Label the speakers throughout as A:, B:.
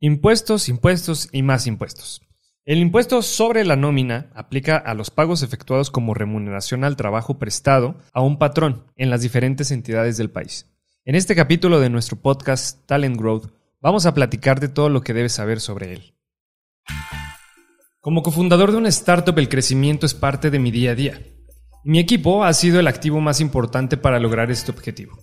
A: Impuestos, impuestos y más impuestos. El impuesto sobre la nómina aplica a los pagos efectuados como remuneración al trabajo prestado a un patrón en las diferentes entidades del país. En este capítulo de nuestro podcast Talent Growth vamos a platicar de todo lo que debes saber sobre él. Como cofundador de una startup, el crecimiento es parte de mi día a día. Mi equipo ha sido el activo más importante para lograr este objetivo.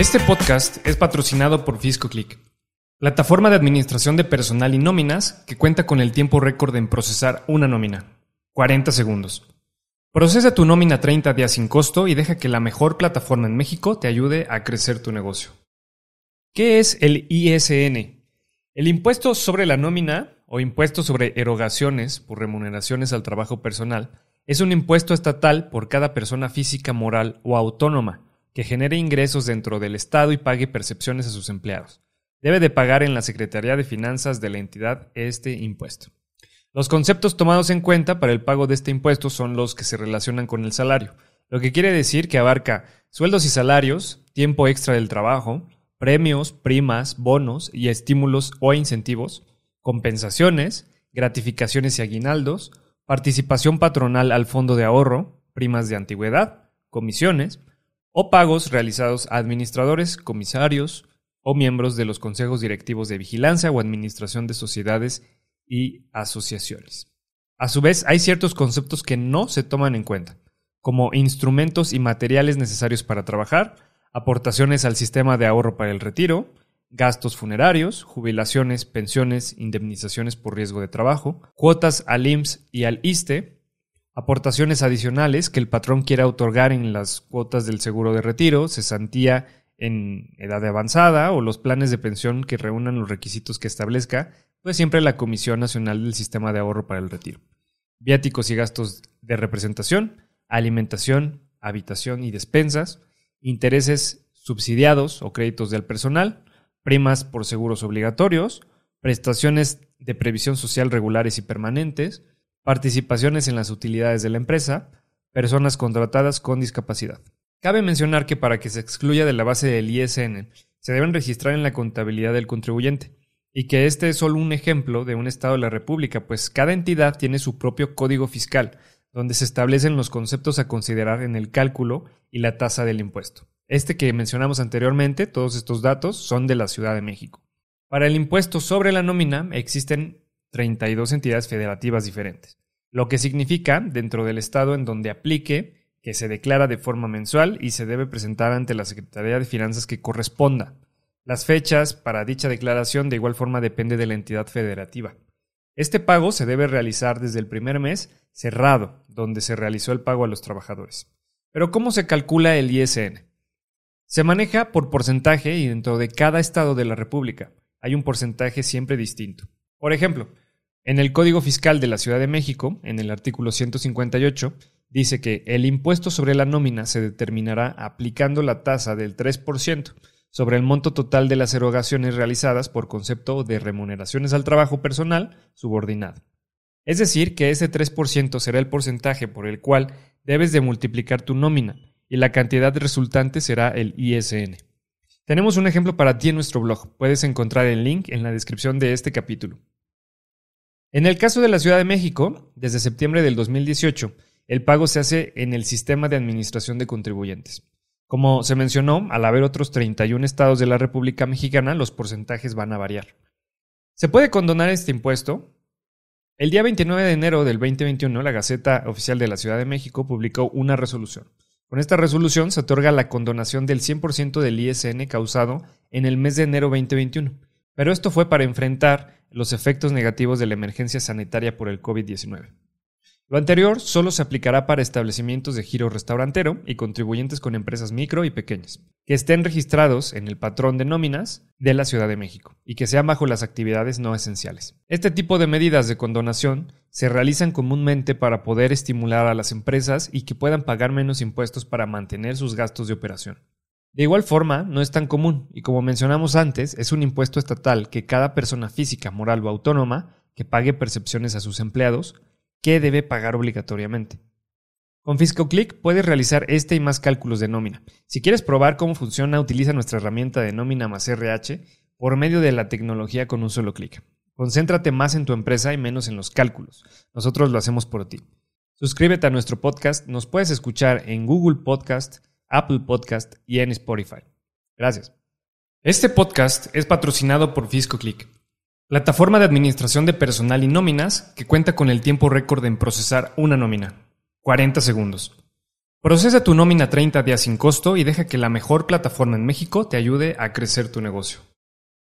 A: Este podcast es patrocinado por FiscoClick, plataforma de administración de personal y nóminas que cuenta con el tiempo récord en procesar una nómina, 40 segundos. Procesa tu nómina 30 días sin costo y deja que la mejor plataforma en México te ayude a crecer tu negocio. ¿Qué es el ISN? El impuesto sobre la nómina o impuesto sobre erogaciones por remuneraciones al trabajo personal es un impuesto estatal por cada persona física, moral o autónoma que genere ingresos dentro del Estado y pague percepciones a sus empleados. Debe de pagar en la Secretaría de Finanzas de la entidad este impuesto. Los conceptos tomados en cuenta para el pago de este impuesto son los que se relacionan con el salario, lo que quiere decir que abarca sueldos y salarios, tiempo extra del trabajo, premios, primas, bonos y estímulos o incentivos, compensaciones, gratificaciones y aguinaldos, participación patronal al fondo de ahorro, primas de antigüedad, comisiones, o pagos realizados a administradores, comisarios o miembros de los consejos directivos de vigilancia o administración de sociedades y asociaciones. A su vez, hay ciertos conceptos que no se toman en cuenta, como instrumentos y materiales necesarios para trabajar, aportaciones al sistema de ahorro para el retiro, gastos funerarios, jubilaciones, pensiones, indemnizaciones por riesgo de trabajo, cuotas al IMSS y al ISTE, aportaciones adicionales que el patrón quiera otorgar en las cuotas del seguro de retiro, cesantía en edad avanzada o los planes de pensión que reúnan los requisitos que establezca, pues siempre la Comisión Nacional del Sistema de Ahorro para el Retiro. Viáticos y gastos de representación, alimentación, habitación y despensas, intereses subsidiados o créditos del personal, primas por seguros obligatorios, prestaciones de previsión social regulares y permanentes, participaciones en las utilidades de la empresa, personas contratadas con discapacidad. Cabe mencionar que para que se excluya de la base del ISN, se deben registrar en la contabilidad del contribuyente, y que este es solo un ejemplo de un Estado de la República, pues cada entidad tiene su propio código fiscal, donde se establecen los conceptos a considerar en el cálculo y la tasa del impuesto. Este que mencionamos anteriormente, todos estos datos son de la Ciudad de México. Para el impuesto sobre la nómina existen 32 entidades federativas diferentes, lo que significa, dentro del estado en donde aplique, que se declara de forma mensual y se debe presentar ante la Secretaría de Finanzas que corresponda. Las fechas para dicha declaración de igual forma depende de la entidad federativa. Este pago se debe realizar desde el primer mes cerrado, donde se realizó el pago a los trabajadores. Pero ¿cómo se calcula el ISN? Se maneja por porcentaje y dentro de cada estado de la República hay un porcentaje siempre distinto. Por ejemplo, en el Código Fiscal de la Ciudad de México, en el artículo 158, dice que el impuesto sobre la nómina se determinará aplicando la tasa del 3% sobre el monto total de las erogaciones realizadas por concepto de remuneraciones al trabajo personal subordinado. Es decir, que ese 3% será el porcentaje por el cual debes de multiplicar tu nómina y la cantidad resultante será el ISN. Tenemos un ejemplo para ti en nuestro blog. Puedes encontrar el link en la descripción de este capítulo. En el caso de la Ciudad de México, desde septiembre del 2018, el pago se hace en el sistema de administración de contribuyentes. Como se mencionó, al haber otros 31 estados de la República Mexicana, los porcentajes van a variar. ¿Se puede condonar este impuesto? El día 29 de enero del 2021, la Gaceta Oficial de la Ciudad de México publicó una resolución. Con esta resolución se otorga la condonación del 100% del ISN causado en el mes de enero 2021, pero esto fue para enfrentar los efectos negativos de la emergencia sanitaria por el COVID-19. Lo anterior solo se aplicará para establecimientos de giro restaurantero y contribuyentes con empresas micro y pequeñas, que estén registrados en el patrón de nóminas de la Ciudad de México y que sean bajo las actividades no esenciales. Este tipo de medidas de condonación se realizan comúnmente para poder estimular a las empresas y que puedan pagar menos impuestos para mantener sus gastos de operación. De igual forma, no es tan común y como mencionamos antes, es un impuesto estatal que cada persona física, moral o autónoma que pague percepciones a sus empleados qué debe pagar obligatoriamente. Con FiscoClick puedes realizar este y más cálculos de nómina. Si quieres probar cómo funciona, utiliza nuestra herramienta de nómina más RH por medio de la tecnología con un solo clic. Concéntrate más en tu empresa y menos en los cálculos. Nosotros lo hacemos por ti. Suscríbete a nuestro podcast. Nos puedes escuchar en Google Podcast, Apple Podcast y en Spotify. Gracias. Este podcast es patrocinado por FiscoClick Plataforma de administración de personal y nóminas que cuenta con el tiempo récord en procesar una nómina. 40 segundos. Procesa tu nómina 30 días sin costo y deja que la mejor plataforma en México te ayude a crecer tu negocio.